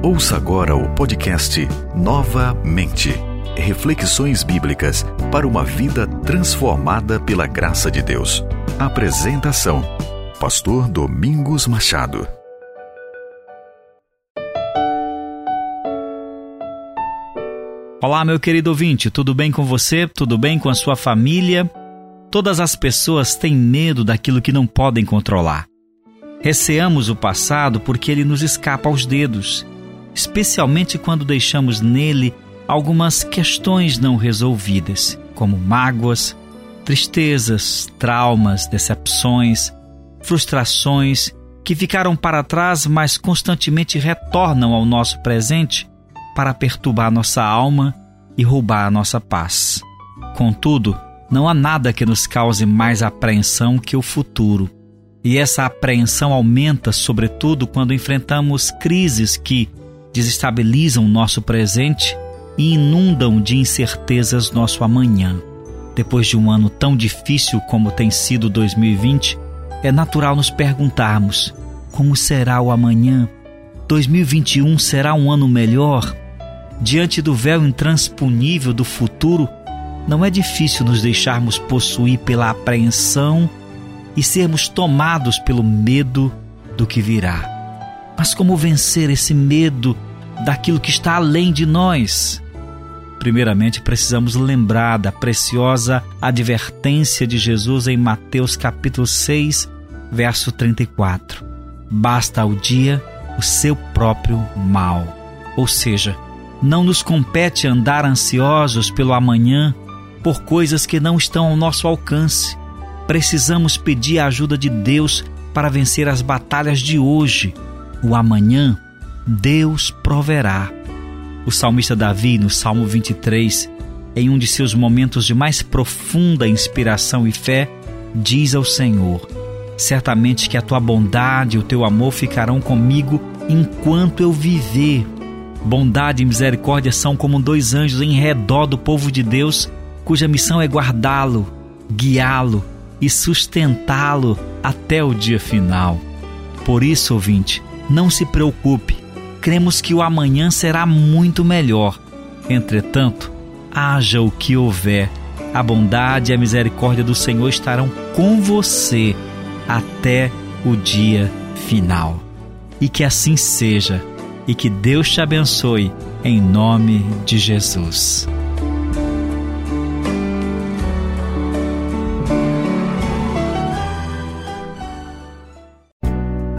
Ouça agora o podcast Novamente. Reflexões bíblicas para uma vida transformada pela graça de Deus. Apresentação: Pastor Domingos Machado. Olá, meu querido ouvinte, tudo bem com você? Tudo bem com a sua família? Todas as pessoas têm medo daquilo que não podem controlar. Receamos o passado porque ele nos escapa aos dedos, especialmente quando deixamos nele algumas questões não resolvidas, como mágoas, tristezas, traumas, decepções, frustrações que ficaram para trás, mas constantemente retornam ao nosso presente para perturbar nossa alma e roubar a nossa paz. Contudo, não há nada que nos cause mais apreensão que o futuro. E essa apreensão aumenta, sobretudo, quando enfrentamos crises que desestabilizam nosso presente e inundam de incertezas nosso amanhã. Depois de um ano tão difícil como tem sido 2020, é natural nos perguntarmos: como será o amanhã? 2021 será um ano melhor? Diante do véu intransponível do futuro, não é difícil nos deixarmos possuir pela apreensão e sermos tomados pelo medo do que virá. Mas como vencer esse medo daquilo que está além de nós? Primeiramente, precisamos lembrar da preciosa advertência de Jesus em Mateus capítulo 6, verso 34. Basta ao dia o seu próprio mal. Ou seja, não nos compete andar ansiosos pelo amanhã por coisas que não estão ao nosso alcance. Precisamos pedir a ajuda de Deus para vencer as batalhas de hoje. O amanhã, Deus proverá. O salmista Davi, no Salmo 23, em um de seus momentos de mais profunda inspiração e fé, diz ao Senhor: Certamente que a tua bondade e o teu amor ficarão comigo enquanto eu viver Bondade e misericórdia são como dois anjos em redor do povo de Deus, cuja missão é guardá-lo, guiá-lo e sustentá-lo até o dia final. Por isso, ouvinte, não se preocupe, cremos que o amanhã será muito melhor. Entretanto, haja o que houver, a bondade e a misericórdia do Senhor estarão com você até o dia final. E que assim seja e que Deus te abençoe, em nome de Jesus.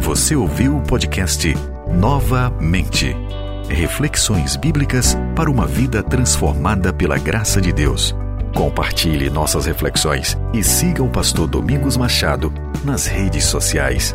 Você ouviu o podcast Novamente. Reflexões bíblicas para uma vida transformada pela graça de Deus. Compartilhe nossas reflexões e siga o pastor Domingos Machado nas redes sociais